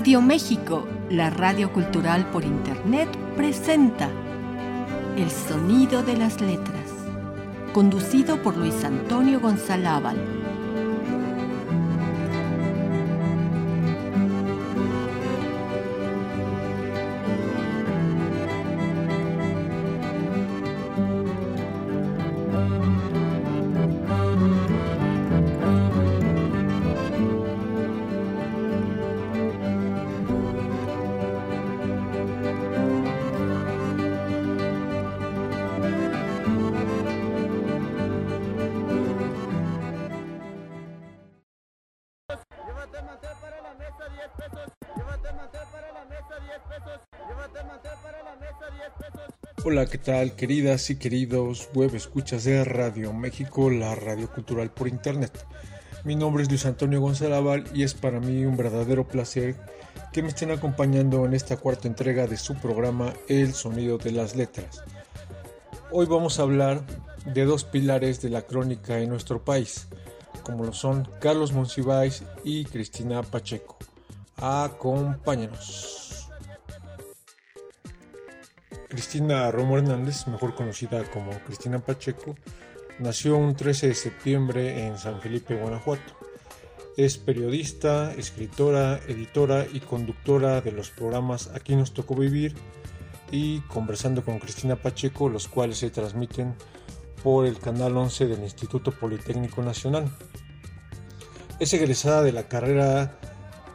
Radio México, la radio cultural por Internet, presenta El Sonido de las Letras, conducido por Luis Antonio González. Hola, ¿qué tal queridas y queridos web escuchas de Radio México, la radio cultural por internet? Mi nombre es Luis Antonio González y es para mí un verdadero placer que me estén acompañando en esta cuarta entrega de su programa El Sonido de las Letras. Hoy vamos a hablar de dos pilares de la crónica en nuestro país, como lo son Carlos Monsiváis y Cristina Pacheco. Acompáñanos. Cristina Romo Hernández, mejor conocida como Cristina Pacheco, nació un 13 de septiembre en San Felipe, Guanajuato. Es periodista, escritora, editora y conductora de los programas Aquí nos tocó vivir y Conversando con Cristina Pacheco, los cuales se transmiten por el canal 11 del Instituto Politécnico Nacional. Es egresada de la carrera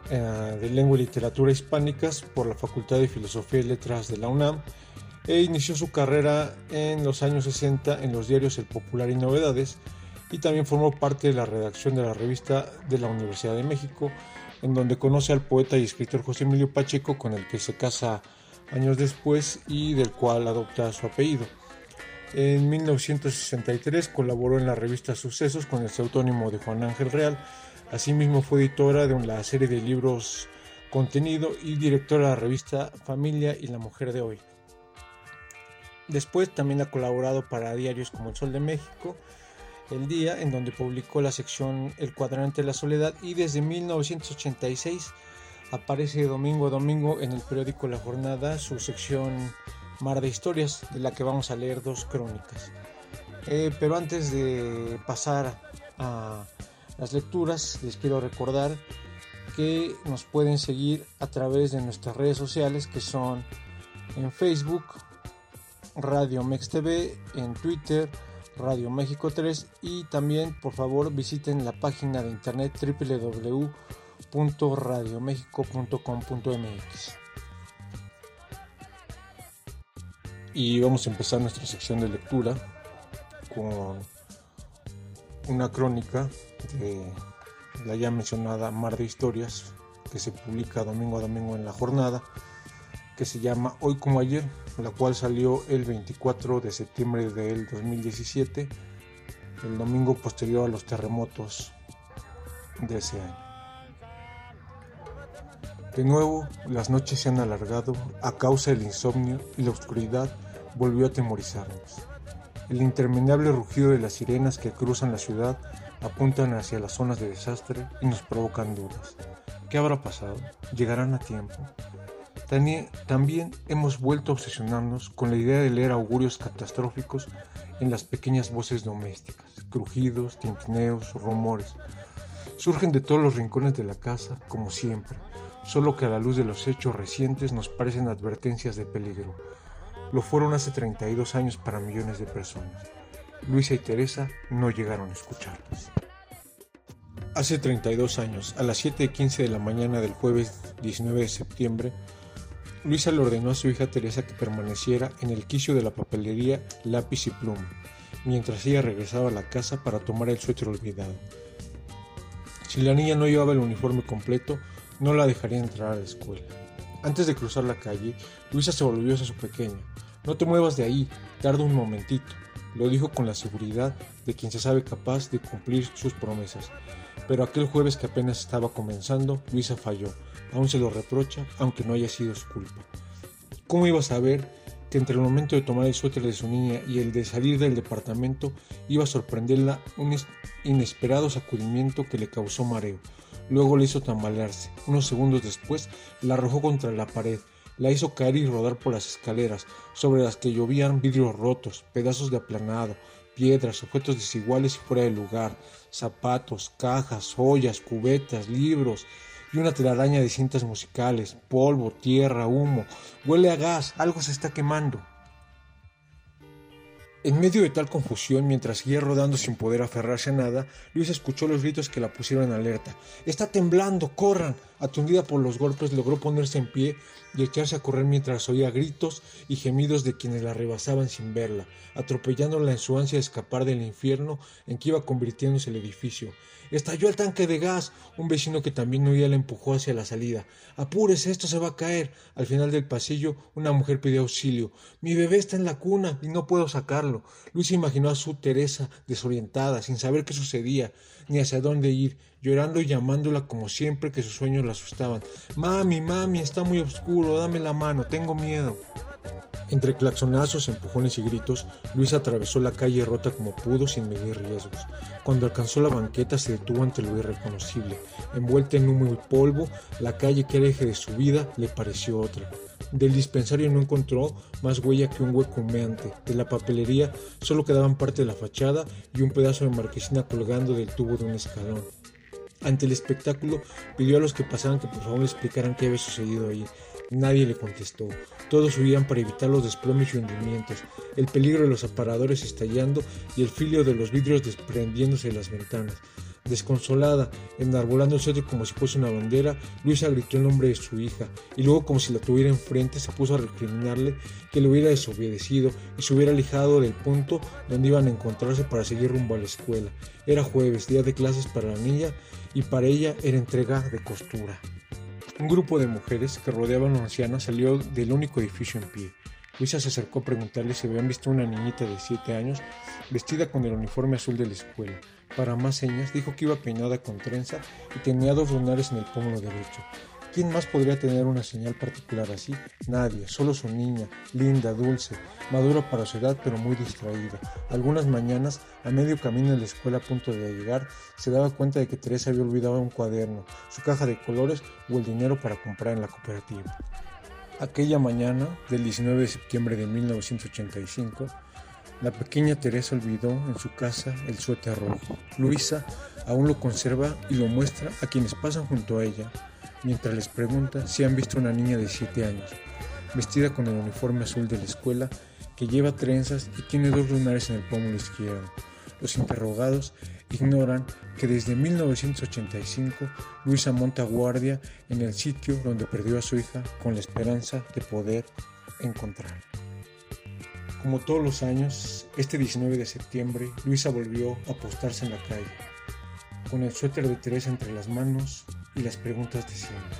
eh, de Lengua y Literatura Hispánicas por la Facultad de Filosofía y Letras de la UNAM e inició su carrera en los años 60 en los diarios El Popular y Novedades y también formó parte de la redacción de la revista de la Universidad de México, en donde conoce al poeta y escritor José Emilio Pacheco, con el que se casa años después y del cual adopta su apellido. En 1963 colaboró en la revista Sucesos con el seudónimo de Juan Ángel Real. Asimismo fue editora de la serie de libros Contenido y directora de la revista Familia y la Mujer de Hoy. Después también ha colaborado para diarios como El Sol de México, El Día, en donde publicó la sección El Cuadrante de la Soledad y desde 1986 aparece domingo a domingo en el periódico La Jornada su sección Mar de Historias, de la que vamos a leer dos crónicas. Eh, pero antes de pasar a las lecturas, les quiero recordar que nos pueden seguir a través de nuestras redes sociales que son en Facebook Radio Mex TV, en Twitter, Radio México 3 y también por favor visiten la página de internet www.radiomexico.com.mx. Y vamos a empezar nuestra sección de lectura con una crónica de la ya mencionada Mar de Historias que se publica domingo a domingo en la jornada que se llama Hoy como ayer la cual salió el 24 de septiembre del 2017, el domingo posterior a los terremotos de ese año. De nuevo, las noches se han alargado a causa del insomnio y la oscuridad volvió a atemorizarnos. El interminable rugido de las sirenas que cruzan la ciudad apuntan hacia las zonas de desastre y nos provocan dudas. ¿Qué habrá pasado? ¿Llegarán a tiempo? También hemos vuelto a obsesionarnos con la idea de leer augurios catastróficos en las pequeñas voces domésticas, crujidos, tintineos, rumores. Surgen de todos los rincones de la casa, como siempre, solo que a la luz de los hechos recientes nos parecen advertencias de peligro. Lo fueron hace 32 años para millones de personas. Luisa y Teresa no llegaron a escucharlas. Hace 32 años, a las 7.15 de la mañana del jueves 19 de septiembre, Luisa le ordenó a su hija Teresa que permaneciera en el quicio de la papelería lápiz y pluma, mientras ella regresaba a la casa para tomar el suéter olvidado. Si la niña no llevaba el uniforme completo, no la dejaría entrar a la escuela. Antes de cruzar la calle, Luisa se volvió hacia su pequeña. No te muevas de ahí, tarda un momentito, lo dijo con la seguridad de quien se sabe capaz de cumplir sus promesas. Pero aquel jueves que apenas estaba comenzando, Luisa falló aún se lo reprocha, aunque no haya sido su culpa. ¿Cómo iba a saber que entre el momento de tomar el suéter de su niña y el de salir del departamento iba a sorprenderla un inesperado sacudimiento que le causó mareo? luego la hizo tambalearse. Unos segundos después la arrojó contra la pared, la hizo caer y rodar por las escaleras, sobre las que llovían vidrios rotos, pedazos de aplanado, piedras, objetos desiguales y fuera de lugar, zapatos, cajas, ollas, cubetas, libros y una telaraña de cintas musicales, polvo, tierra, humo. Huele a gas, algo se está quemando. En medio de tal confusión, mientras seguía rodando sin poder aferrarse a nada, Luis escuchó los gritos que la pusieron en alerta. ¡Está temblando! ¡Corran! Atundida por los golpes, logró ponerse en pie y echarse a correr mientras oía gritos y gemidos de quienes la rebasaban sin verla, atropellándola en su ansia de escapar del infierno en que iba convirtiéndose el edificio. Estalló el tanque de gas. Un vecino que también oía la empujó hacia la salida. Apúrese, esto se va a caer. Al final del pasillo, una mujer pidió auxilio. Mi bebé está en la cuna y no puedo sacarlo. Luis imaginó a su Teresa desorientada, sin saber qué sucedía, ni hacia dónde ir, llorando y llamándola como siempre que sus sueños la asustaban. Mami, mami, está muy oscuro, dame la mano, tengo miedo. Entre claxonazos, empujones y gritos, Luis atravesó la calle rota como pudo sin medir riesgos. Cuando alcanzó la banqueta se detuvo ante lo irreconocible. Envuelta en humo y polvo, la calle que era eje de su vida le pareció otra. Del dispensario no encontró más huella que un hueco humeante. De la papelería solo quedaban parte de la fachada y un pedazo de marquesina colgando del tubo de un escalón. Ante el espectáculo pidió a los que pasaban que por favor le explicaran qué había sucedido ahí. Nadie le contestó. Todos huían para evitar los desplomes y hundimientos, el peligro de los aparadores estallando y el filio de los vidrios desprendiéndose de las ventanas. Desconsolada, enarbolando el cetro como si fuese una bandera, Luisa gritó el nombre de su hija, y luego como si la tuviera enfrente se puso a recriminarle que le hubiera desobedecido y se hubiera alejado del punto donde iban a encontrarse para seguir rumbo a la escuela. Era jueves, día de clases para la niña, y para ella era entrega de costura. Un grupo de mujeres que rodeaban a una anciana salió del único edificio en pie. Luisa se acercó a preguntarle si habían visto una niñita de siete años vestida con el uniforme azul de la escuela. Para más señas, dijo que iba peinada con trenza y tenía dos lunares en el pómulo derecho. ¿Quién más podría tener una señal particular así? Nadie, solo su niña, linda, dulce, madura para su edad pero muy distraída. Algunas mañanas, a medio camino en la escuela a punto de llegar, se daba cuenta de que Teresa había olvidado un cuaderno, su caja de colores o el dinero para comprar en la cooperativa. Aquella mañana del 19 de septiembre de 1985, la pequeña Teresa olvidó en su casa el suéter rojo. Luisa aún lo conserva y lo muestra a quienes pasan junto a ella mientras les pregunta si han visto una niña de 7 años, vestida con el uniforme azul de la escuela, que lleva trenzas y tiene dos lunares en el pómulo izquierdo. Los interrogados ignoran que desde 1985 Luisa monta guardia en el sitio donde perdió a su hija con la esperanza de poder encontrarla. Como todos los años, este 19 de septiembre, Luisa volvió a postarse en la calle, con el suéter de Teresa entre las manos y las preguntas de siempre.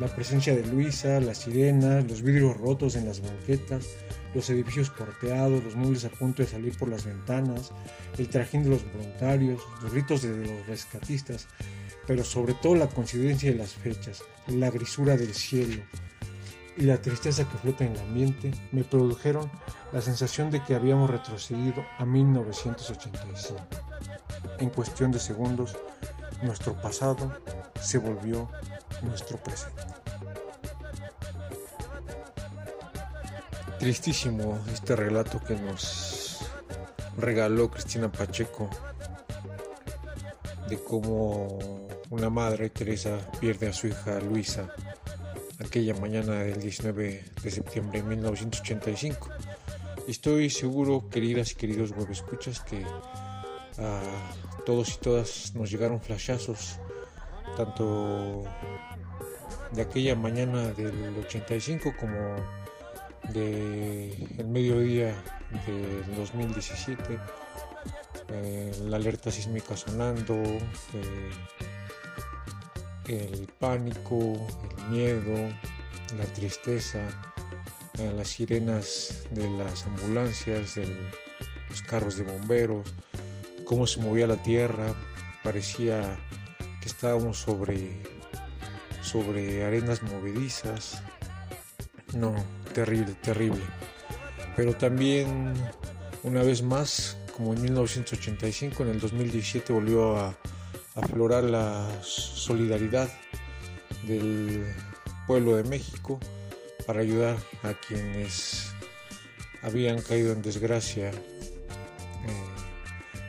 La presencia de Luisa, las sirenas, los vidrios rotos en las banquetas, los edificios corteados, los muebles a punto de salir por las ventanas, el trajín de los voluntarios, los gritos de los rescatistas, pero sobre todo la coincidencia de las fechas, la grisura del cielo y la tristeza que flota en el ambiente me produjeron la sensación de que habíamos retrocedido a 1985. En cuestión de segundos, nuestro pasado se volvió nuestro presente. Tristísimo este relato que nos regaló Cristina Pacheco de cómo una madre, Teresa, pierde a su hija Luisa aquella mañana del 19 de septiembre de 1985. Estoy seguro, queridas y queridos escuchas que a todos y todas nos llegaron flashazos tanto de aquella mañana del 85 como de el mediodía del 2017 eh, la alerta sísmica sonando eh, el pánico el miedo la tristeza las sirenas de las ambulancias los carros de bomberos cómo se movía la tierra parecía que estábamos sobre sobre arenas movedizas no terrible, terrible. Pero también, una vez más, como en 1985, en el 2017 volvió a, aflorar la solidaridad del pueblo de México para ayudar a quienes habían caído en desgracia eh,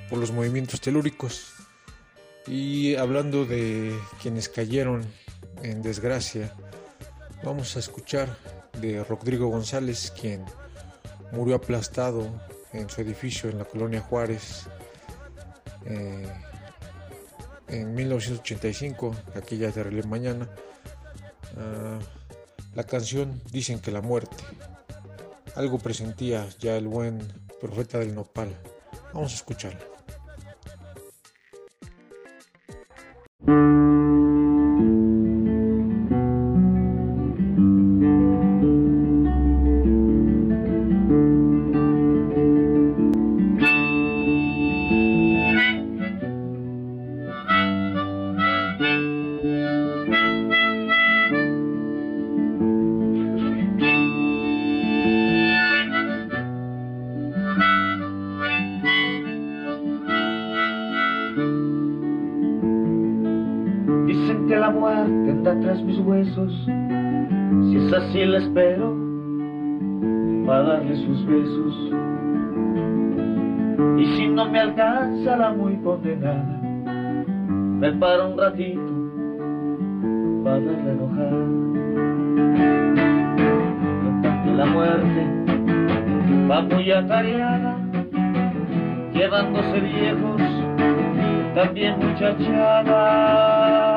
por los movimientos telúricos. Y hablando de quienes cayeron en desgracia, vamos a escuchar de Rodrigo González, quien murió aplastado en su edificio en la colonia Juárez eh, en 1985, aquella de Mañana. Ah, la canción Dicen que la muerte. Algo presentía ya el buen profeta del nopal. Vamos a escucharla. Si es así, la espero para darle sus besos. Y si no me alcanza la muy condenada, me paro un ratito para verla enojar. Que la muerte va muy atareada, llevándose viejos, también muchachada.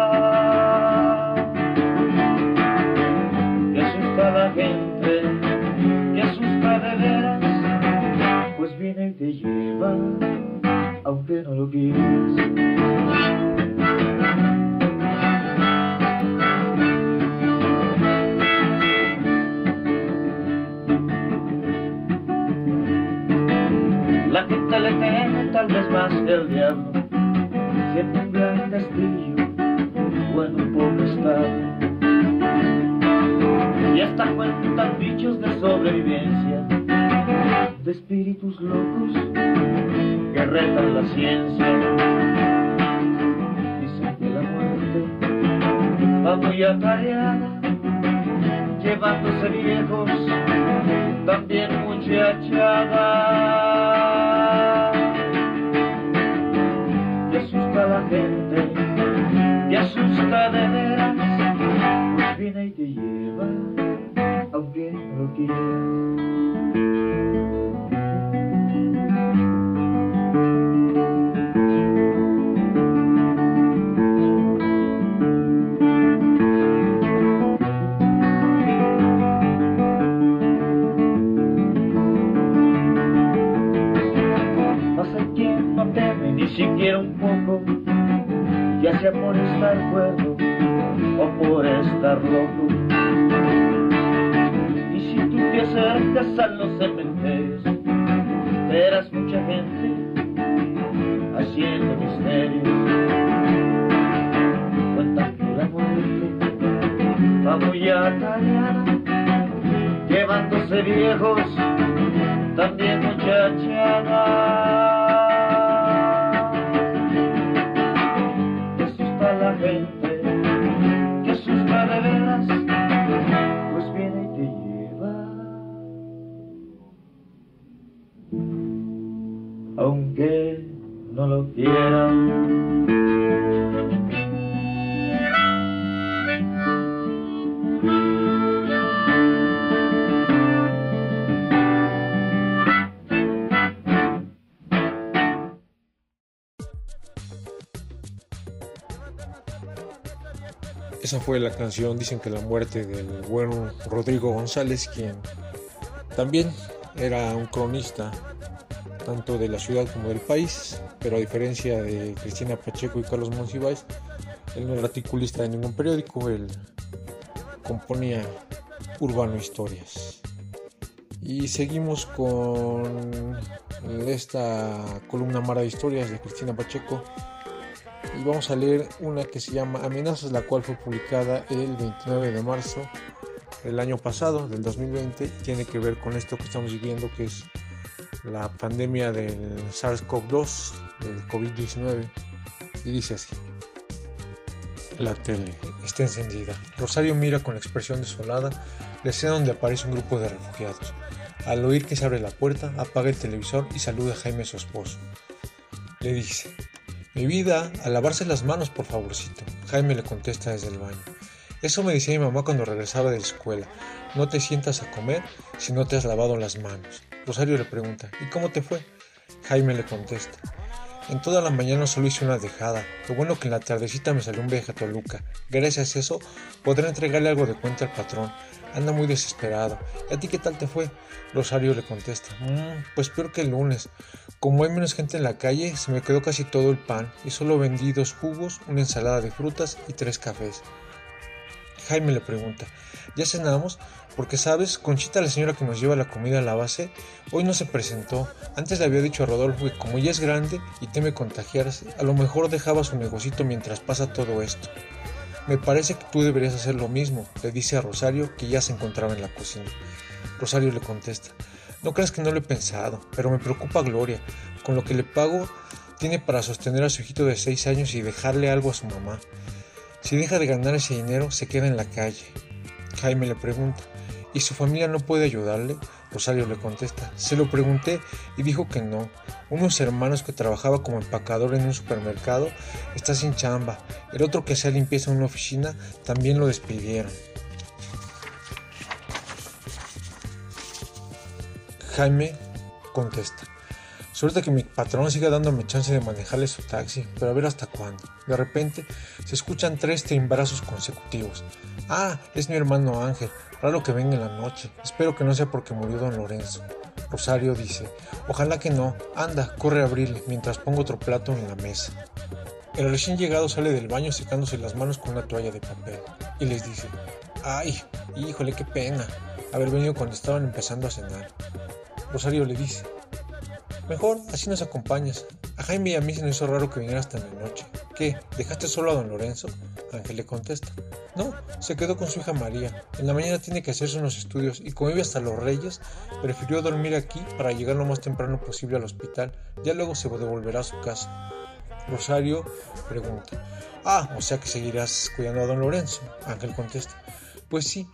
Lo quieras. La gente le teme tal vez más que el diablo, siente un gran castillo o en un pobre estado y hasta cuentan bichos de sobrevivencia, de espíritus locos retan la ciencia. Dicen que la muerte va muy atareada, llevándose viejos, también muchachada. Y asusta a la gente, y asusta de ni siquiera un poco, ya sea por estar cuerdo o por estar loco te acercas a los cementerios, verás mucha gente haciendo misterios. Cuentan que la muerte va muy atareada, llevándose viejos, también muchachada. Esa fue la canción, dicen que la muerte del buen Rodrigo González, quien también era un cronista tanto de la ciudad como del país, pero a diferencia de Cristina Pacheco y Carlos Monsiváis, él no era articulista de ningún periódico, él componía Urbano Historias. Y seguimos con esta columna Mara de Historias de Cristina Pacheco y vamos a leer una que se llama Amenazas, la cual fue publicada el 29 de marzo del año pasado, del 2020, y tiene que ver con esto que estamos viviendo, que es la pandemia del SARS-CoV-2, del COVID-19, y dice así. La tele está encendida. Rosario mira con expresión desolada la escena donde aparece un grupo de refugiados. Al oír que se abre la puerta, apaga el televisor y saluda a Jaime, su esposo. Le dice, mi vida, a lavarse las manos, por favorcito. Jaime le contesta desde el baño. Eso me decía mi mamá cuando regresaba de la escuela. No te sientas a comer si no te has lavado las manos. Rosario le pregunta, ¿y cómo te fue? Jaime le contesta, en toda la mañana solo hice una dejada. Lo bueno que en la tardecita me salió un viaje a Toluca. Gracias a eso podré entregarle algo de cuenta al patrón. Anda muy desesperado. ¿Y a ti qué tal te fue? Rosario le contesta. Mm, pues peor que el lunes. Como hay menos gente en la calle, se me quedó casi todo el pan y solo vendí dos jugos, una ensalada de frutas y tres cafés. Jaime le pregunta, ¿ya cenamos? Porque sabes, Conchita, la señora que nos lleva la comida a la base, hoy no se presentó. Antes le había dicho a Rodolfo que como ya es grande y teme contagiarse, a lo mejor dejaba su negocito mientras pasa todo esto. Me parece que tú deberías hacer lo mismo, le dice a Rosario que ya se encontraba en la cocina. Rosario le contesta, no creas que no lo he pensado, pero me preocupa Gloria. Con lo que le pago, tiene para sostener a su hijito de seis años y dejarle algo a su mamá. Si deja de ganar ese dinero, se queda en la calle. Jaime le pregunta, ¿y su familia no puede ayudarle? Rosario le contesta, se lo pregunté y dijo que no. Unos hermanos que trabajaba como empacador en un supermercado está sin chamba. El otro que hacía limpieza en una oficina también lo despidieron. Jaime contesta, Suerte que mi patrón siga dándome chance de manejarle su taxi, pero a ver hasta cuándo. De repente se escuchan tres timbrazos consecutivos. Ah, es mi hermano Ángel. Raro que venga en la noche. Espero que no sea porque murió don Lorenzo. Rosario dice, ojalá que no. Anda, corre a abrirle mientras pongo otro plato en la mesa. El recién llegado sale del baño secándose las manos con una toalla de papel y les dice, ay, híjole, qué pena haber venido cuando estaban empezando a cenar. Rosario le dice, Mejor, así nos acompañas. A Jaime y a mí se nos hizo raro que viniera hasta la noche. ¿Qué? ¿Dejaste solo a don Lorenzo? Ángel le contesta. No, se quedó con su hija María. En la mañana tiene que hacerse unos estudios y como hasta los Reyes, prefirió dormir aquí para llegar lo más temprano posible al hospital. Ya luego se devolverá a su casa. Rosario pregunta. Ah, o sea que seguirás cuidando a don Lorenzo. Ángel contesta. Pues sí,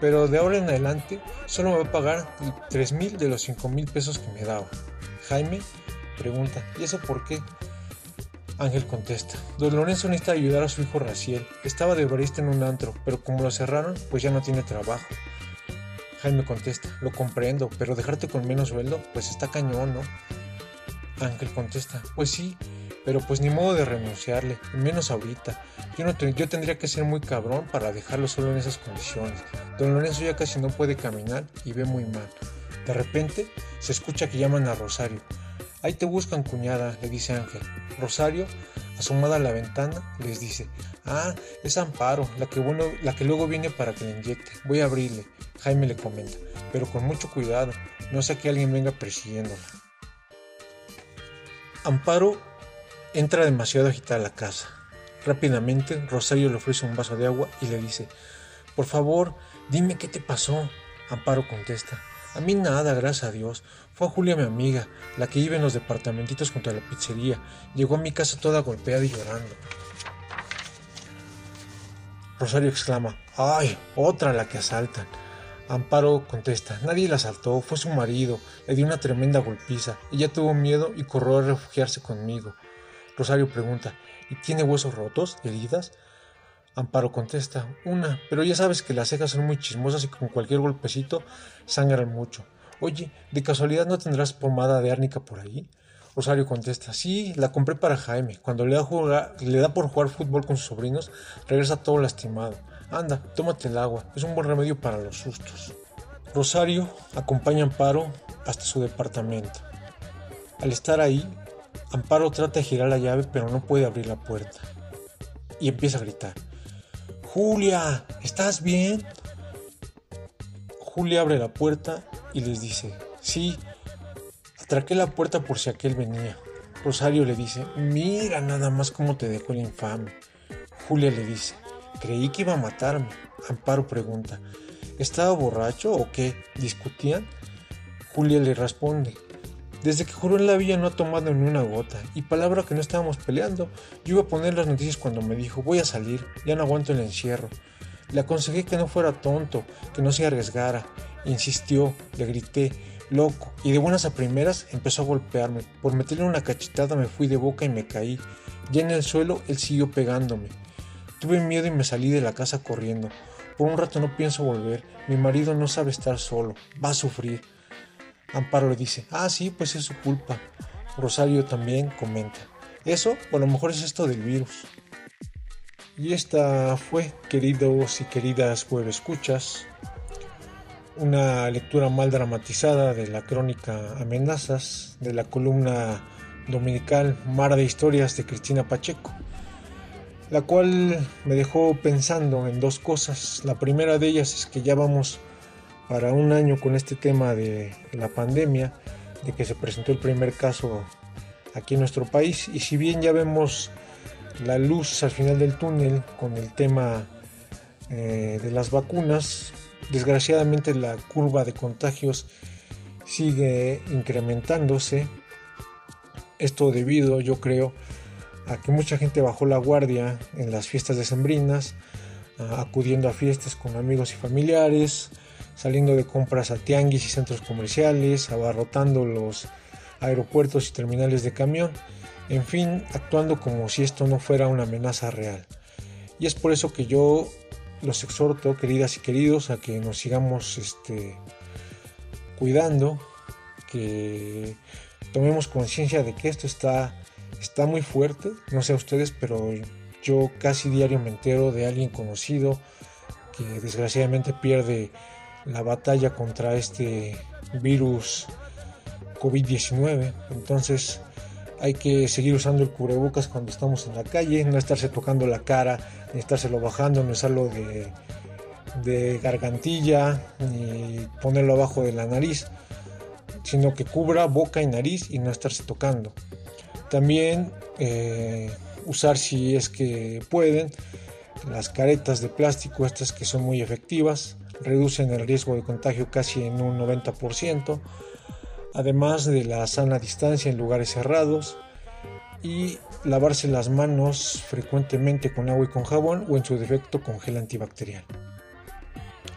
pero de ahora en adelante solo me va a pagar tres mil de los cinco mil pesos que me daba. Jaime pregunta, ¿y eso por qué? Ángel contesta, don Lorenzo necesita ayudar a su hijo Raciel. Estaba de barista en un antro, pero como lo cerraron, pues ya no tiene trabajo. Jaime contesta, lo comprendo, pero dejarte con menos sueldo, pues está cañón, ¿no? Ángel contesta, pues sí, pero pues ni modo de renunciarle, menos ahorita. Yo, no yo tendría que ser muy cabrón para dejarlo solo en esas condiciones. Don Lorenzo ya casi no puede caminar y ve muy mal. De repente se escucha que llaman a Rosario. Ahí te buscan, cuñada, le dice Ángel. Rosario, asomada a la ventana, les dice, ah, es Amparo, la que, bueno, la que luego viene para que le inyecte. Voy a abrirle. Jaime le comenta, pero con mucho cuidado, no sea que alguien venga persiguiéndola. Amparo entra demasiado agitada a la casa. Rápidamente, Rosario le ofrece un vaso de agua y le dice, por favor, dime qué te pasó. Amparo contesta, a mí nada, gracias a Dios. Fue Julia mi amiga, la que vive en los departamentitos junto a la pizzería. Llegó a mi casa toda golpeada y llorando. Rosario exclama, ¡ay! Otra la que asaltan. Amparo contesta, nadie la asaltó, fue su marido, le dio una tremenda golpiza. Ella tuvo miedo y corrió a refugiarse conmigo. Rosario pregunta, ¿y tiene huesos rotos, heridas? Amparo contesta, una, pero ya sabes que las cejas son muy chismosas y con cualquier golpecito sangran mucho. Oye, ¿de casualidad no tendrás pomada de árnica por ahí? Rosario contesta, sí, la compré para Jaime. Cuando le da, por jugar fútbol con sus sobrinos, regresa todo lastimado. Anda, tómate el agua, es un buen remedio para los sustos. Rosario acompaña a Amparo hasta su departamento. Al estar ahí, Amparo trata de girar la llave pero no puede abrir la puerta. Y empieza a gritar. Julia, ¿estás bien? Julia abre la puerta y les dice, sí, atraqué la puerta por si aquel venía. Rosario le dice, mira nada más cómo te dejó el infame. Julia le dice, creí que iba a matarme. Amparo pregunta, ¿estaba borracho o qué? ¿Discutían? Julia le responde, Desde que juró en la villa no ha tomado ni una gota, y palabra que no estábamos peleando. Yo iba a poner las noticias cuando me dijo, voy a salir, ya no aguanto el encierro. Le aconsejé que no fuera tonto, que no se arriesgara. Insistió, le grité, loco, y de buenas a primeras empezó a golpearme. Por meterle una cachetada me fui de boca y me caí. Ya en el suelo él siguió pegándome. Tuve miedo y me salí de la casa corriendo. Por un rato no pienso volver. Mi marido no sabe estar solo. Va a sufrir. Amparo le dice, ah, sí, pues es su culpa. Rosario también comenta, eso o a lo mejor es esto del virus. Y esta fue, queridos y queridas escuchas, una lectura mal dramatizada de la crónica Amenazas de la columna dominical Mar de Historias de Cristina Pacheco, la cual me dejó pensando en dos cosas. La primera de ellas es que ya vamos para un año con este tema de la pandemia, de que se presentó el primer caso aquí en nuestro país. Y si bien ya vemos la luz al final del túnel con el tema eh, de las vacunas, desgraciadamente la curva de contagios sigue incrementándose. Esto debido, yo creo, a que mucha gente bajó la guardia en las fiestas decembrinas, acudiendo a fiestas con amigos y familiares, saliendo de compras a tianguis y centros comerciales, abarrotando los aeropuertos y terminales de camión, en fin, actuando como si esto no fuera una amenaza real. Y es por eso que yo los exhorto, queridas y queridos, a que nos sigamos este, cuidando, que tomemos conciencia de que esto está, está muy fuerte, no sé a ustedes, pero yo casi diario me entero de alguien conocido que desgraciadamente pierde la batalla contra este virus COVID-19. Entonces hay que seguir usando el cubrebocas cuando estamos en la calle, no estarse tocando la cara, ni estárselo bajando, ni usarlo de, de gargantilla, ni ponerlo abajo de la nariz, sino que cubra boca y nariz y no estarse tocando. También eh, usar si es que pueden las caretas de plástico, estas que son muy efectivas, reducen el riesgo de contagio casi en un 90%, además de la sana distancia en lugares cerrados y lavarse las manos frecuentemente con agua y con jabón o en su defecto con gel antibacterial.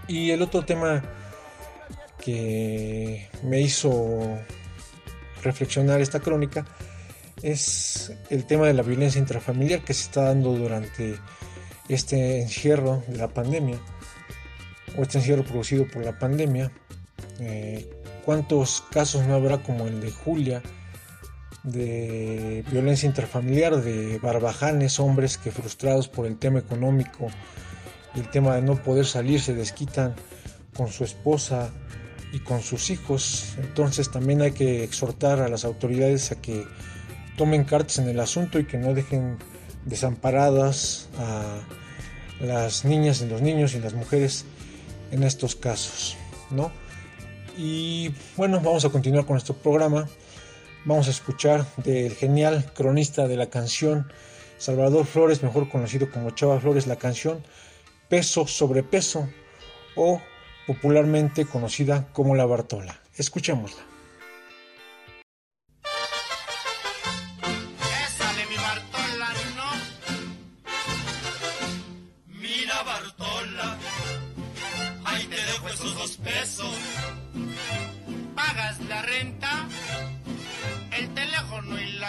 Y el otro tema que me hizo reflexionar esta crónica es el tema de la violencia intrafamiliar que se está dando durante este encierro de la pandemia o este encierro producido por la pandemia. Eh, ¿Cuántos casos no habrá como el de Julia de violencia intrafamiliar, de barbajanes, hombres que frustrados por el tema económico y el tema de no poder salir se desquitan con su esposa y con sus hijos? Entonces también hay que exhortar a las autoridades a que tomen cartas en el asunto y que no dejen desamparadas a las niñas y los niños y las mujeres en estos casos, ¿no? Y bueno, vamos a continuar con nuestro programa. Vamos a escuchar del genial cronista de la canción Salvador Flores, mejor conocido como Chava Flores, la canción Peso sobre Peso o popularmente conocida como La Bartola. Escuchémosla.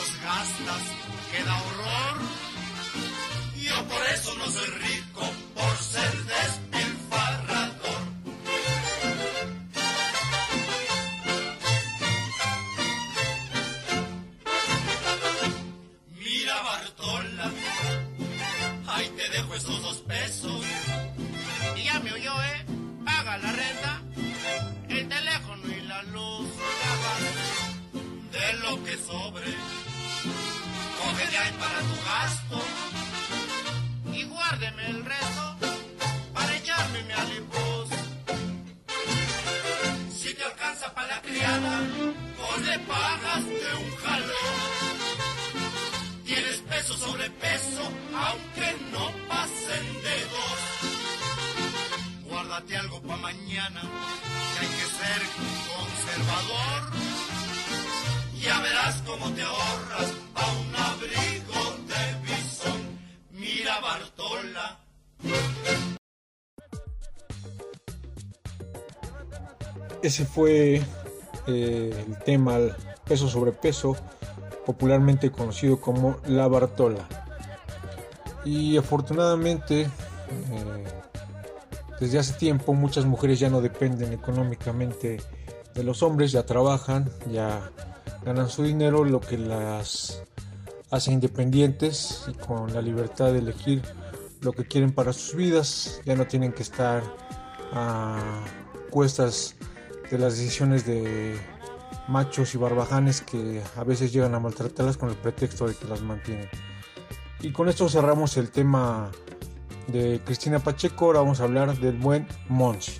los gastas, queda horror. Yo por eso no soy rico, por ser despilfarrador. Mira Bartola, ahí te dejo esos dos pesos. Y ya me oyó, ¿eh? Paga la renta, el teléfono y la luz lo que sobre para tu gasto. Y guárdeme el resto para echarme mi alipuz. Si te alcanza para la criada, vos le pagas de un jalón. Tienes peso sobre peso, aunque no pasen dedos. Guárdate algo para mañana, que hay que ser conservador. Ya verás cómo te ahorras Ese fue eh, el tema peso sobre peso, popularmente conocido como la Bartola. Y afortunadamente, eh, desde hace tiempo muchas mujeres ya no dependen económicamente de los hombres, ya trabajan, ya ganan su dinero, lo que las hace independientes y con la libertad de elegir lo que quieren para sus vidas, ya no tienen que estar a cuestas de las decisiones de machos y barbajanes que a veces llegan a maltratarlas con el pretexto de que las mantienen. Y con esto cerramos el tema de Cristina Pacheco, ahora vamos a hablar del buen Monsi.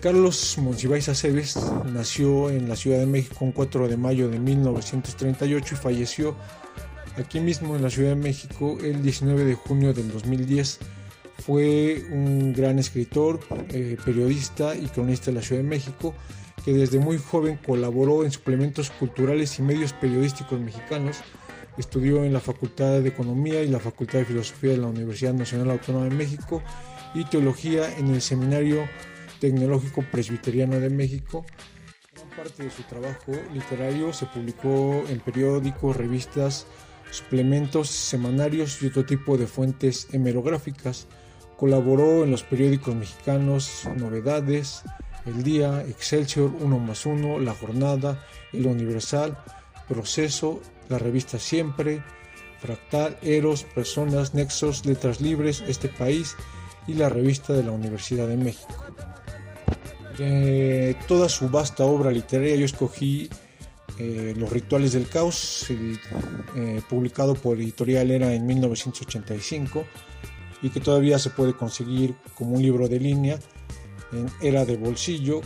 Carlos Monsiváis Aceves nació en la Ciudad de México un 4 de mayo de 1938 y falleció aquí mismo en la Ciudad de México el 19 de junio del 2010. Fue un gran escritor, eh, periodista y cronista de la Ciudad de México que desde muy joven colaboró en suplementos culturales y medios periodísticos mexicanos. Estudió en la Facultad de Economía y la Facultad de Filosofía de la Universidad Nacional Autónoma de México y Teología en el Seminario Tecnológico Presbiteriano de México. Gran parte de su trabajo literario se publicó en periódicos, revistas, suplementos, semanarios y otro tipo de fuentes hemerográficas. Colaboró en los periódicos mexicanos Novedades, El Día, Excelsior, Uno más Uno, La Jornada, El Universal, Proceso, la revista Siempre, Fractal, Eros, Personas, Nexos, Letras Libres, Este País y la revista de la Universidad de México. De toda su vasta obra literaria yo escogí eh, Los Rituales del Caos, eh, publicado por Editorial Era en 1985 y que todavía se puede conseguir como un libro de línea en Era de Bolsillo,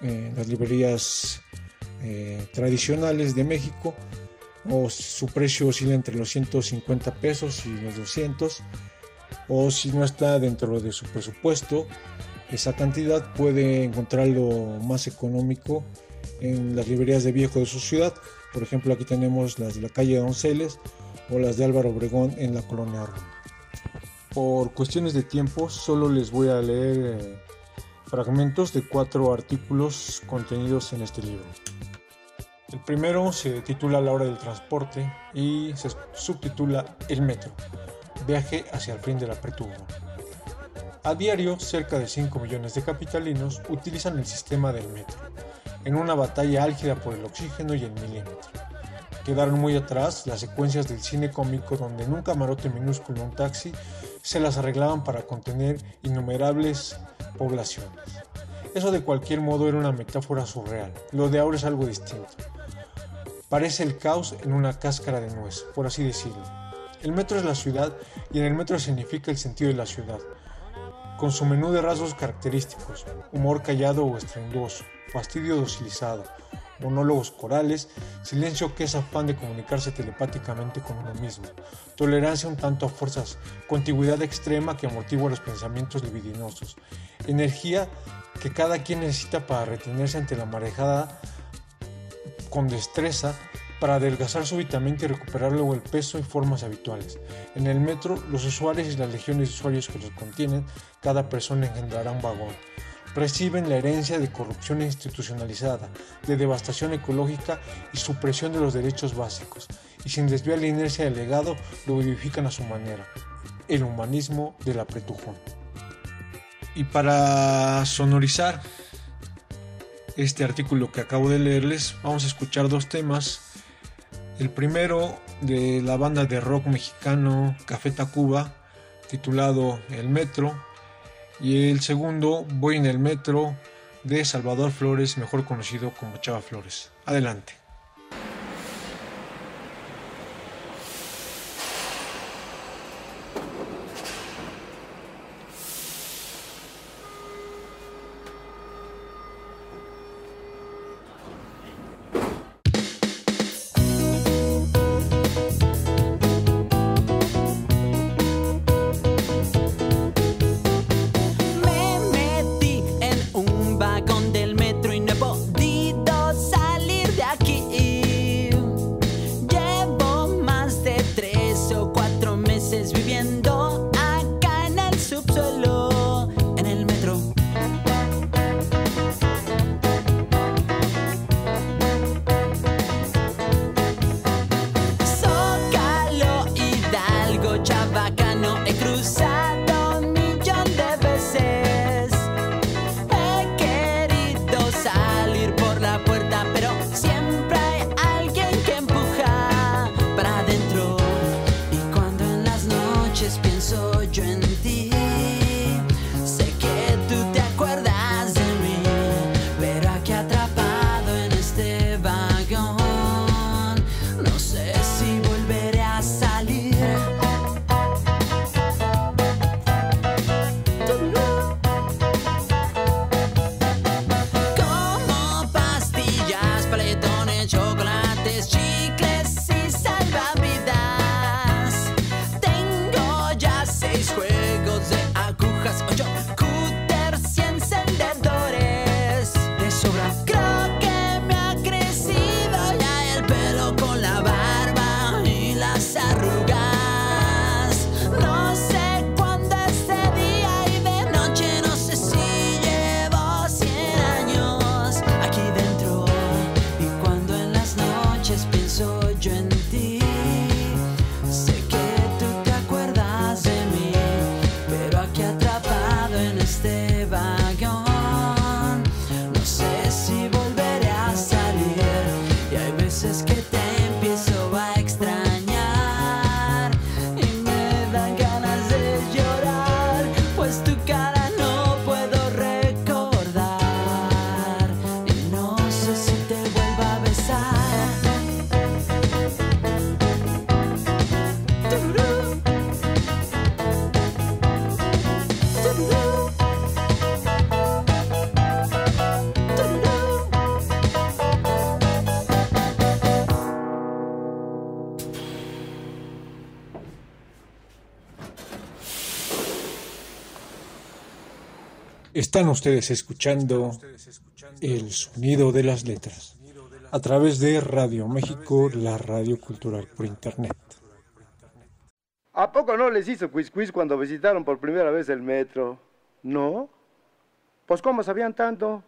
en las librerías eh, tradicionales de México, o su precio oscila entre los 150 pesos y los 200, o si no está dentro de su presupuesto, esa cantidad puede encontrarlo más económico en las librerías de viejo de su ciudad. Por ejemplo, aquí tenemos las de la calle Donceles o las de Álvaro Obregón en la colonia Roma. Por cuestiones de tiempo, solo les voy a leer eh, fragmentos de cuatro artículos contenidos en este libro. El primero se titula La hora del transporte y se subtitula El metro, viaje hacia el fin de la pretuvo. A diario, cerca de 5 millones de capitalinos utilizan el sistema del metro, en una batalla álgida por el oxígeno y el milímetro. Quedaron muy atrás las secuencias del cine cómico donde en un camarote minúsculo un taxi se las arreglaban para contener innumerables poblaciones. Eso de cualquier modo era una metáfora surreal, lo de ahora es algo distinto. Parece el caos en una cáscara de nuez, por así decirlo. El metro es la ciudad y en el metro significa el sentido de la ciudad, con su menú de rasgos característicos, humor callado o estruendoso, fastidio docilizado, monólogos corales, silencio que es afán de comunicarse telepáticamente con uno mismo, tolerancia un tanto a fuerzas, contigüidad extrema que amortigua los pensamientos libidinosos, energía que cada quien necesita para retenerse ante la marejada con destreza para adelgazar súbitamente y recuperar luego el peso y formas habituales. En el metro, los usuarios y las legiones de usuarios que los contienen, cada persona engendrará un vagón. Reciben la herencia de corrupción institucionalizada, de devastación ecológica y supresión de los derechos básicos, y sin desviar la inercia del legado, lo vivifican a su manera. El humanismo del apretujón. Y para sonorizar este artículo que acabo de leerles, vamos a escuchar dos temas el primero de la banda de rock mexicano Café Tacuba, titulado El Metro. Y el segundo, Voy en el Metro, de Salvador Flores, mejor conocido como Chava Flores. Adelante. Están ustedes escuchando el sonido de las letras a través de Radio México, la radio cultural por internet. ¿A poco no les hizo quiz quiz cuando visitaron por primera vez el metro? ¿No? Pues ¿cómo sabían tanto?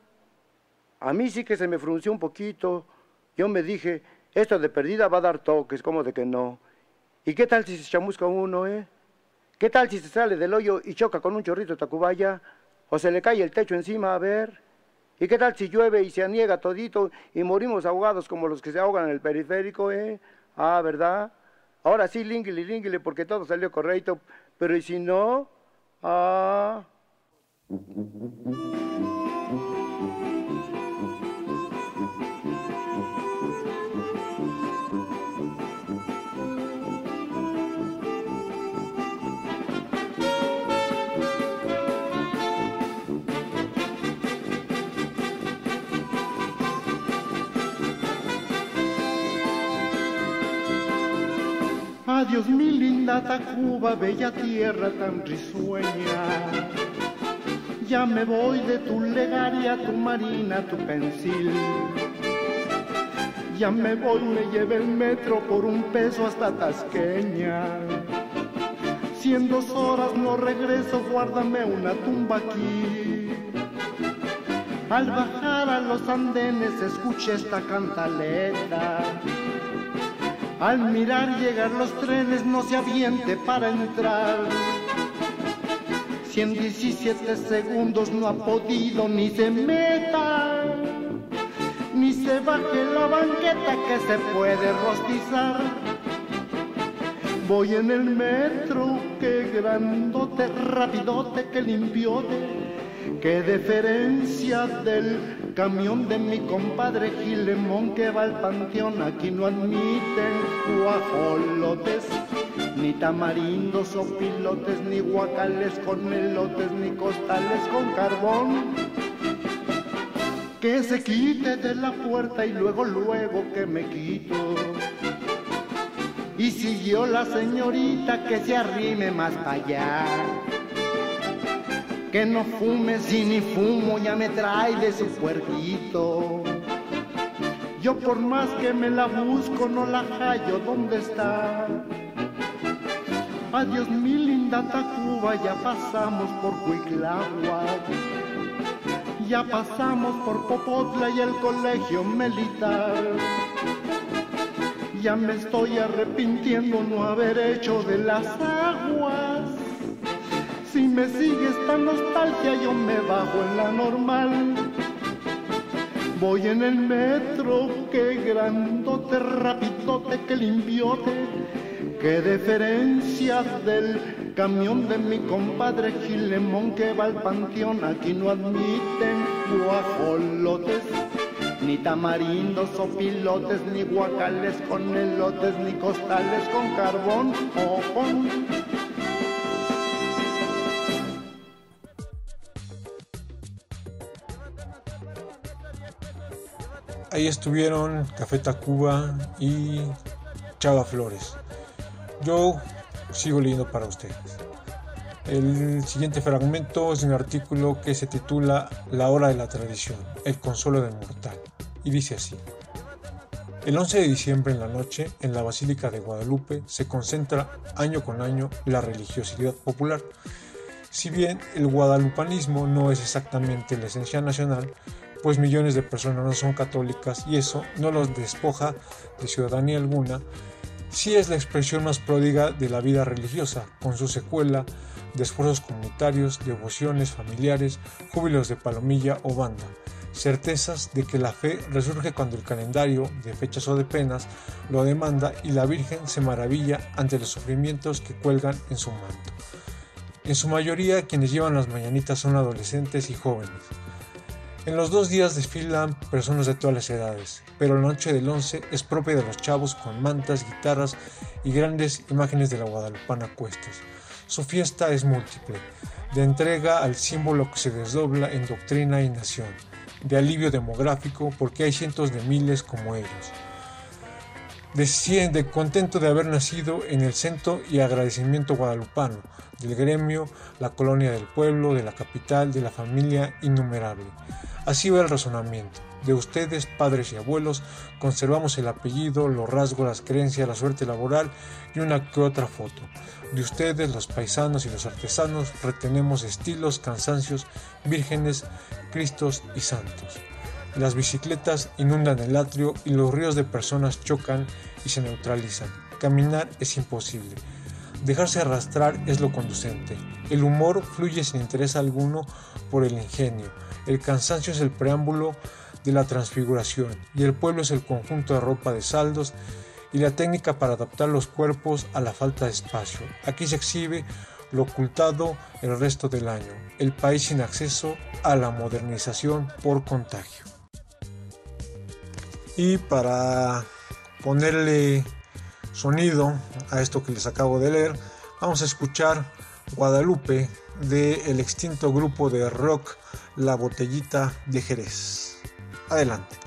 A mí sí que se me frunció un poquito. Yo me dije, esto de perdida va a dar toques, ¿cómo de que no? ¿Y qué tal si se chamusca uno, eh? ¿Qué tal si se sale del hoyo y choca con un chorrito de Tacubaya? ¿O se le cae el techo encima, a ver? ¿Y qué tal si llueve y se aniega todito y morimos ahogados como los que se ahogan en el periférico, eh? Ah, ¿verdad? Ahora sí, línguile, línguile, porque todo salió correcto. Pero ¿y si no? Ah... Adiós mi linda Tacuba, bella tierra tan risueña. Ya me voy de tu legaria, tu marina, tu pensil. Ya me voy, me lleve el metro por un peso hasta Tasqueña. Si en dos horas no regreso, guárdame una tumba aquí. Al bajar a los andenes, escuché esta cantaleta. Al mirar llegar los trenes no se aviente para entrar. Si en 17 segundos no ha podido ni se meta, ni se baje la banqueta que se puede rostizar. Voy en el metro, que grandote, rapidote, que limpiote, qué deferencia del camión de mi compadre Gilemón que va al panteón. Aquí no admiten guajolotes, ni tamarindos o pilotes, ni guacales con melotes, ni costales con carbón. Que se quite de la puerta y luego, luego que me quito. Y siguió la señorita que se arrime más para allá. Que no fume si ni fumo, ya me trae de su puerquito. Yo por más que me la busco, no la hallo, ¿dónde está? Adiós mi linda Tacuba, ya pasamos por Cuicláhuac. Ya pasamos por Popotla y el colegio militar. Ya me estoy arrepintiendo no haber hecho de las aguas. Si me sigue esta nostalgia, yo me bajo en la normal. Voy en el metro, que grandote, rapidote, que limpiote, que deferencia del camión de mi compadre Gilemón que va al panteón. Aquí no admiten guajolotes, ni tamarindos o pilotes, ni guacales con elotes, ni costales con carbón o Ahí estuvieron Café Tacuba y Chava Flores. Yo sigo leyendo para ustedes. El siguiente fragmento es un artículo que se titula La hora de la tradición, el consuelo del mortal. Y dice así. El 11 de diciembre en la noche, en la Basílica de Guadalupe, se concentra año con año la religiosidad popular. Si bien el guadalupanismo no es exactamente la esencia nacional, pues millones de personas no son católicas y eso no los despoja de ciudadanía alguna, sí es la expresión más pródiga de la vida religiosa, con su secuela de esfuerzos comunitarios, devociones familiares, júbilos de palomilla o banda, certezas de que la fe resurge cuando el calendario de fechas o de penas lo demanda y la Virgen se maravilla ante los sufrimientos que cuelgan en su manto. En su mayoría quienes llevan las mañanitas son adolescentes y jóvenes. En los dos días desfilan personas de todas las edades, pero la noche del 11 es propia de los chavos con mantas, guitarras y grandes imágenes de la guadalupana cuestas. Su fiesta es múltiple, de entrega al símbolo que se desdobla en doctrina y nación, de alivio demográfico porque hay cientos de miles como ellos. De, de contento de haber nacido en el centro y agradecimiento guadalupano, del gremio, la colonia del pueblo, de la capital, de la familia innumerable. Así va el razonamiento. De ustedes, padres y abuelos, conservamos el apellido, los rasgos, las creencias, la suerte laboral y una que otra foto. De ustedes, los paisanos y los artesanos, retenemos estilos, cansancios, vírgenes, cristos y santos. Las bicicletas inundan el atrio y los ríos de personas chocan y se neutralizan. Caminar es imposible. Dejarse arrastrar es lo conducente. El humor fluye sin interés alguno por el ingenio. El cansancio es el preámbulo de la transfiguración y el pueblo es el conjunto de ropa de saldos y la técnica para adaptar los cuerpos a la falta de espacio. Aquí se exhibe lo ocultado el resto del año, el país sin acceso a la modernización por contagio. Y para ponerle sonido a esto que les acabo de leer, vamos a escuchar Guadalupe del el extinto grupo de rock La Botellita de Jerez. Adelante.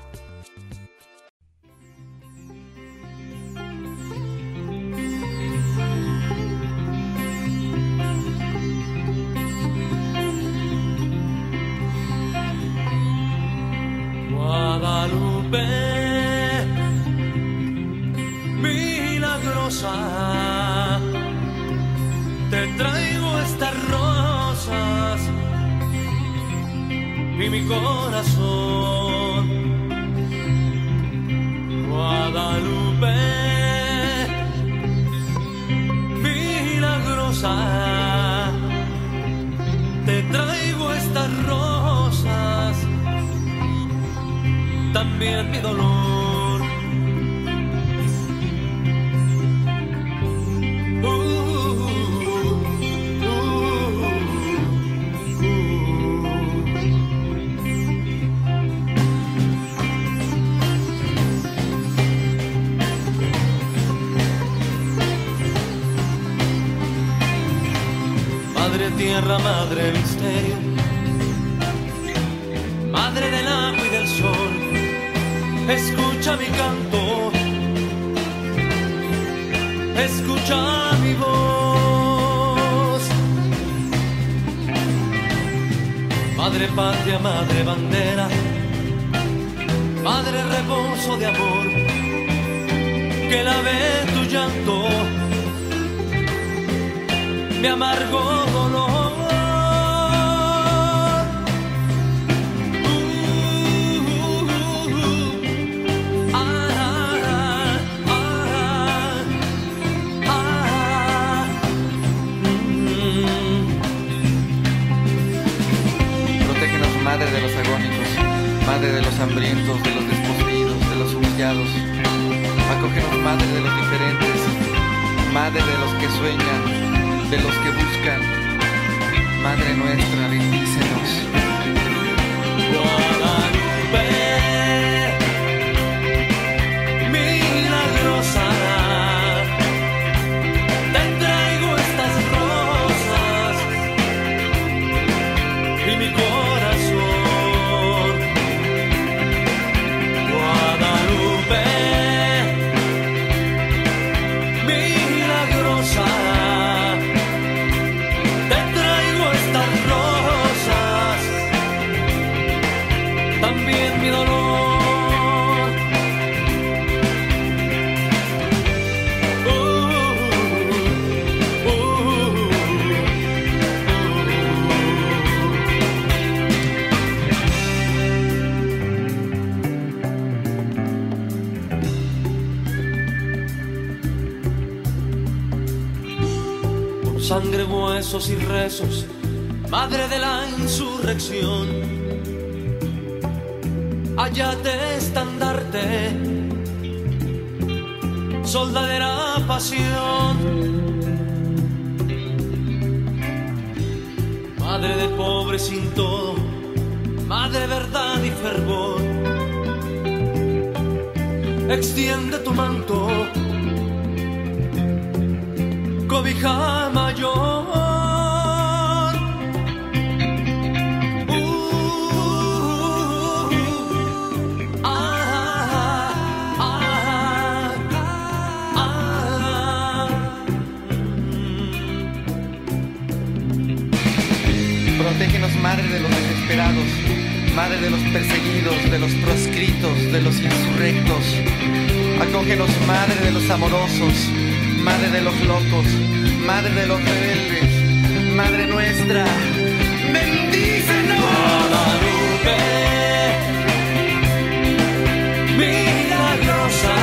Que la ve tu llanto, mi amargo dolor. Protégenos, Madre de los agónicos, Madre de los hambrientos, de los desposeídos, de los humillados. Madre de los diferentes, Madre de los que sueñan, de los que buscan. Madre nuestra, bendícenos. Y rezos, madre de la insurrección Váyate estandarte, soldadera pasión. Madre de pobre sin todo, madre verdad y fervor. Extiende tu manto, cobija mayor. Madre de los perseguidos, de los proscritos, de los insurrectos. Acógenos, Madre de los amorosos, Madre de los locos, Madre de los rebeldes, Madre nuestra. Bendícenos. Guadalupe, milagrosa,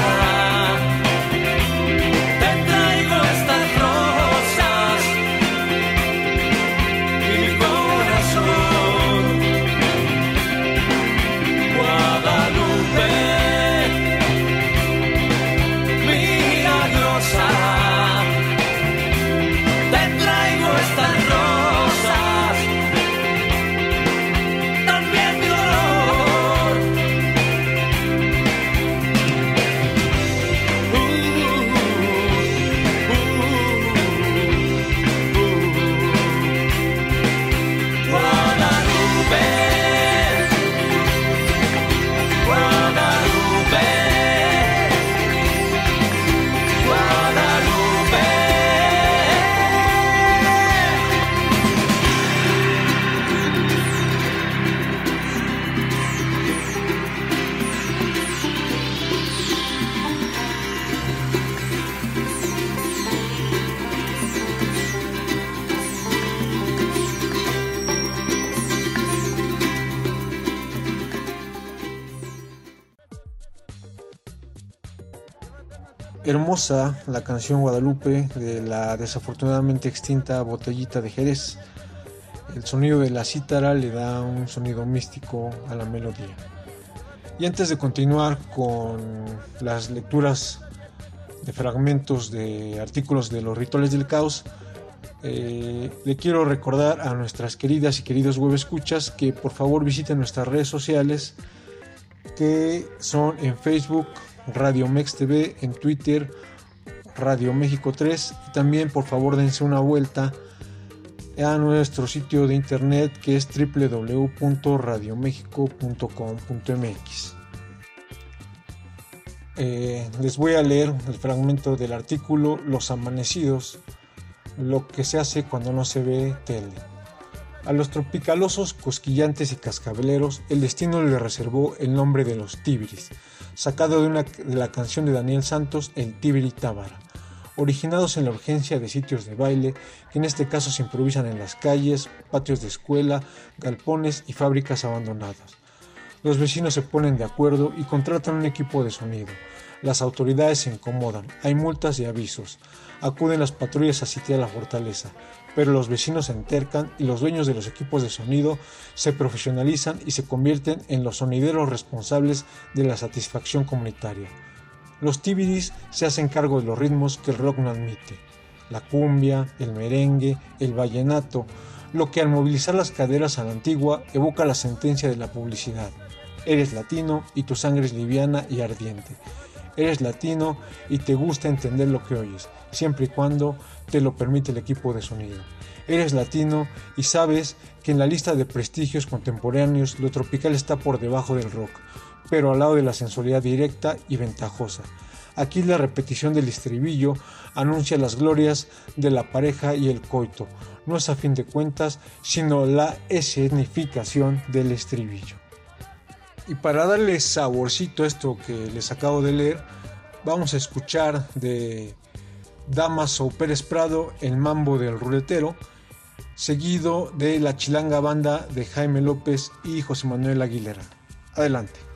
Hermosa la canción Guadalupe de la desafortunadamente extinta Botellita de Jerez. El sonido de la cítara le da un sonido místico a la melodía. Y antes de continuar con las lecturas de fragmentos de artículos de los rituales del caos, eh, le quiero recordar a nuestras queridas y queridos web escuchas que por favor visiten nuestras redes sociales que son en Facebook Radio Mex TV, en Twitter Radio México 3 y también por favor dense una vuelta a nuestro sitio de internet que es www.radiomexico.com.mx. Eh, les voy a leer el fragmento del artículo Los amanecidos, lo que se hace cuando no se ve tele. A los tropicalosos, cosquillantes y cascabeleros, el destino le reservó el nombre de los Tibiris, sacado de, una, de la canción de Daniel Santos, El Tibiri Tábara, originados en la urgencia de sitios de baile, que en este caso se improvisan en las calles, patios de escuela, galpones y fábricas abandonadas. Los vecinos se ponen de acuerdo y contratan un equipo de sonido. Las autoridades se incomodan, hay multas y avisos. Acuden las patrullas a sitiar la fortaleza, pero los vecinos se entercan y los dueños de los equipos de sonido se profesionalizan y se convierten en los sonideros responsables de la satisfacción comunitaria. Los tibiris se hacen cargo de los ritmos que el rock no admite, la cumbia, el merengue, el vallenato, lo que al movilizar las caderas a la antigua evoca la sentencia de la publicidad. Eres latino y tu sangre es liviana y ardiente. Eres latino y te gusta entender lo que oyes, siempre y cuando te lo permite el equipo de sonido. Eres latino y sabes que en la lista de prestigios contemporáneos lo tropical está por debajo del rock, pero al lado de la sensualidad directa y ventajosa. Aquí la repetición del estribillo anuncia las glorias de la pareja y el coito. No es a fin de cuentas, sino la escenificación del estribillo. Y para darle saborcito a esto que les acabo de leer, vamos a escuchar de Damaso Pérez Prado el mambo del ruletero, seguido de la chilanga banda de Jaime López y José Manuel Aguilera. Adelante.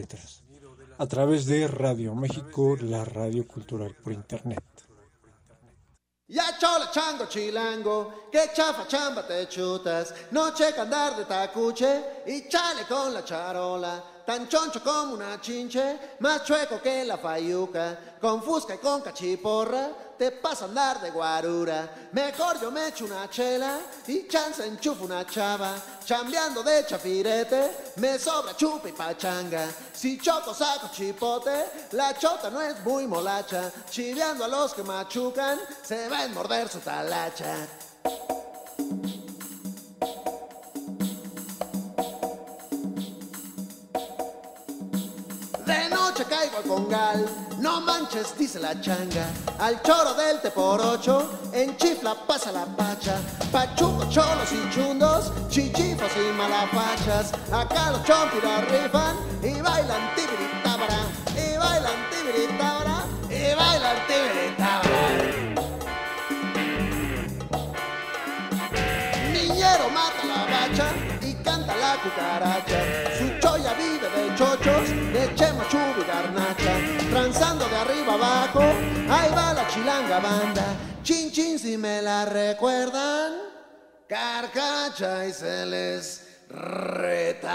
Letras. A través de Radio México, la radio cultural por internet. Ya chola chango chilango, que chafa chamba te chutas, no checa andar de tacuche y chale con la charola, tan choncho como una chinche, más chueco que la fayuca, con fusca y con cachiporra, te pasa a andar de guarura, mejor yo me echo una chela y chance enchufo una chava, chambeando de chafirete, me sobra chupa y pachanga, si choco saco chipote, la chota no es muy molacha, chiveando a los que machucan, se va a morder su talacha. Noche caigo al congal, no manches, dice la changa. Al choro del te por ocho, en chifla pasa la pacha. Pachuco, cholos y chundos, chichifos y malapachas. Acá los chompiras rifan y bailan tibiritábara. Y bailan tibiritábara, y bailan tibiritábara. Niñero mata la bacha y canta la cucaracha. Su choya vive de chochos, de chema, chubi, garnacha. Transando de arriba abajo, ahí va la chilanga banda. Chin chin si me la recuerdan, carcacha y se les retacha.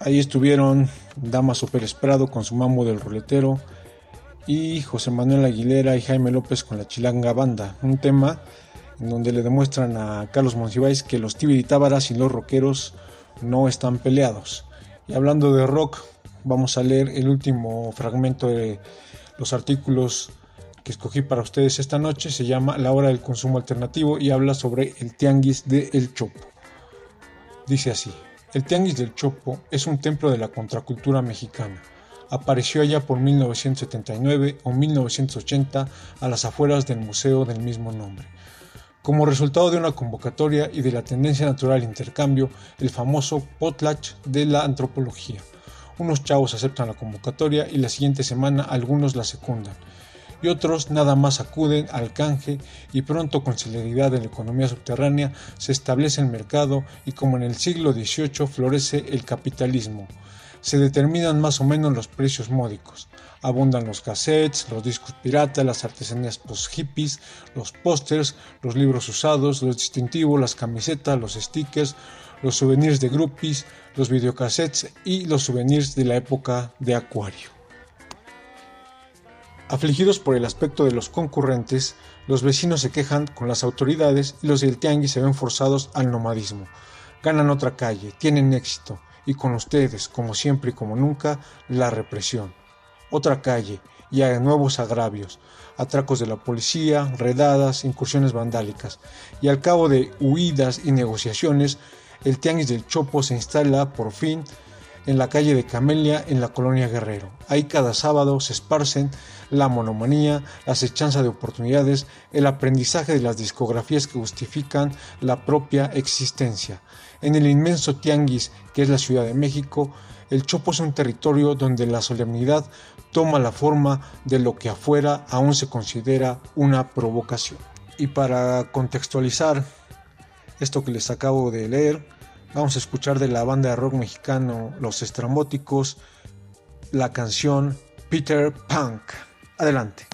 Ahí estuvieron Damaso Pérez Prado con su mambo del ruletero y José Manuel Aguilera y Jaime López con la Chilanga Banda, un tema en donde le demuestran a Carlos Monsiváis que los tibiritábaras y los rockeros no están peleados. Y hablando de rock, vamos a leer el último fragmento de los artículos que escogí para ustedes esta noche. Se llama La hora del consumo alternativo y habla sobre el tianguis de El Chopo. Dice así, el tianguis del Chopo es un templo de la contracultura mexicana. Apareció allá por 1979 o 1980 a las afueras del museo del mismo nombre. Como resultado de una convocatoria y de la tendencia natural al intercambio, el famoso potlatch de la antropología. Unos chavos aceptan la convocatoria y la siguiente semana algunos la secundan. Y otros nada más acuden al canje y pronto con celeridad en la economía subterránea se establece el mercado y como en el siglo XVIII florece el capitalismo. Se determinan más o menos los precios módicos. Abundan los cassettes, los discos piratas, las artesanías post-hippies, los pósters, los libros usados, los distintivos, las camisetas, los stickers, los souvenirs de groupies, los videocassettes y los souvenirs de la época de Acuario. Afligidos por el aspecto de los concurrentes, los vecinos se quejan con las autoridades y los del tianguis se ven forzados al nomadismo. Ganan otra calle, tienen éxito, y con ustedes, como siempre y como nunca, la represión. Otra calle, y hay nuevos agravios, atracos de la policía, redadas, incursiones vandálicas, y al cabo de huidas y negociaciones, el tianguis del Chopo se instala por fin en la calle de Camelia en la colonia Guerrero. Ahí cada sábado se esparcen la monomanía, la acechanza de oportunidades, el aprendizaje de las discografías que justifican la propia existencia. En el inmenso tianguis que es la Ciudad de México, el Chopo es un territorio donde la solemnidad toma la forma de lo que afuera aún se considera una provocación. Y para contextualizar esto que les acabo de leer, Vamos a escuchar de la banda de rock mexicano Los Estrambóticos la canción Peter Punk. Adelante.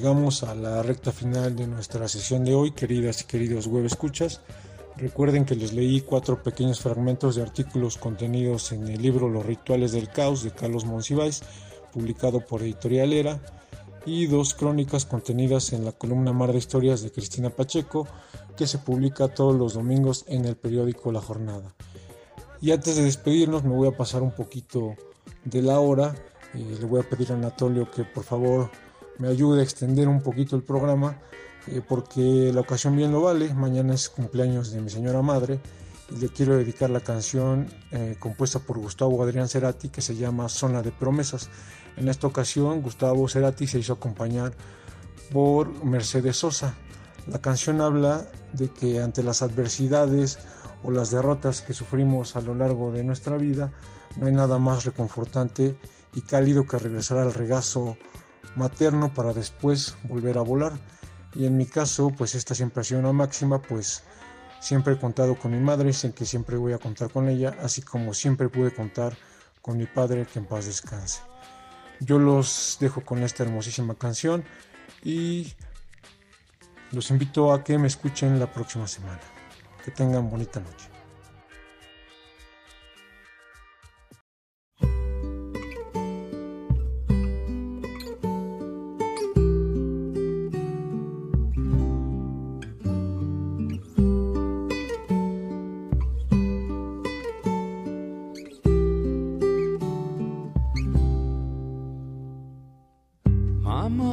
Llegamos a la recta final de nuestra sesión de hoy, queridas y queridos web escuchas. Recuerden que les leí cuatro pequeños fragmentos de artículos contenidos en el libro Los rituales del caos de Carlos Monsiváis, publicado por Editorial Era, y dos crónicas contenidas en la columna Mar de Historias de Cristina Pacheco, que se publica todos los domingos en el periódico La Jornada. Y antes de despedirnos me voy a pasar un poquito de la hora. Eh, le voy a pedir a Anatolio que por favor me ayude a extender un poquito el programa eh, porque la ocasión bien lo vale. Mañana es cumpleaños de mi señora madre y le quiero dedicar la canción eh, compuesta por Gustavo Adrián Cerati que se llama Zona de Promesas. En esta ocasión Gustavo Cerati se hizo acompañar por Mercedes Sosa. La canción habla de que ante las adversidades o las derrotas que sufrimos a lo largo de nuestra vida, no hay nada más reconfortante y cálido que regresar al regazo materno para después volver a volar. Y en mi caso, pues esta siempre ha sido una máxima, pues siempre he contado con mi madre, sé que siempre voy a contar con ella, así como siempre pude contar con mi padre, que en paz descanse. Yo los dejo con esta hermosísima canción y los invito a que me escuchen la próxima semana. Que tengan bonita noche.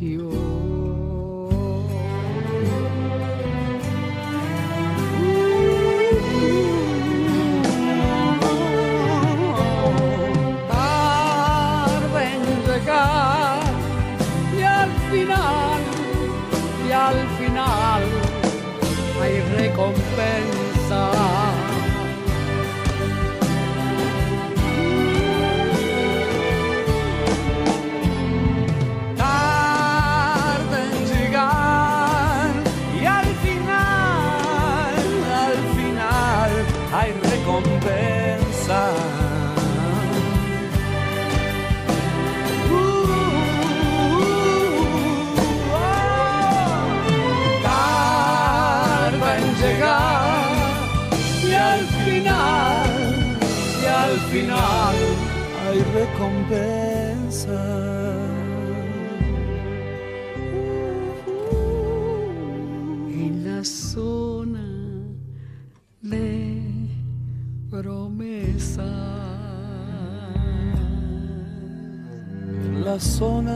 you. passou né?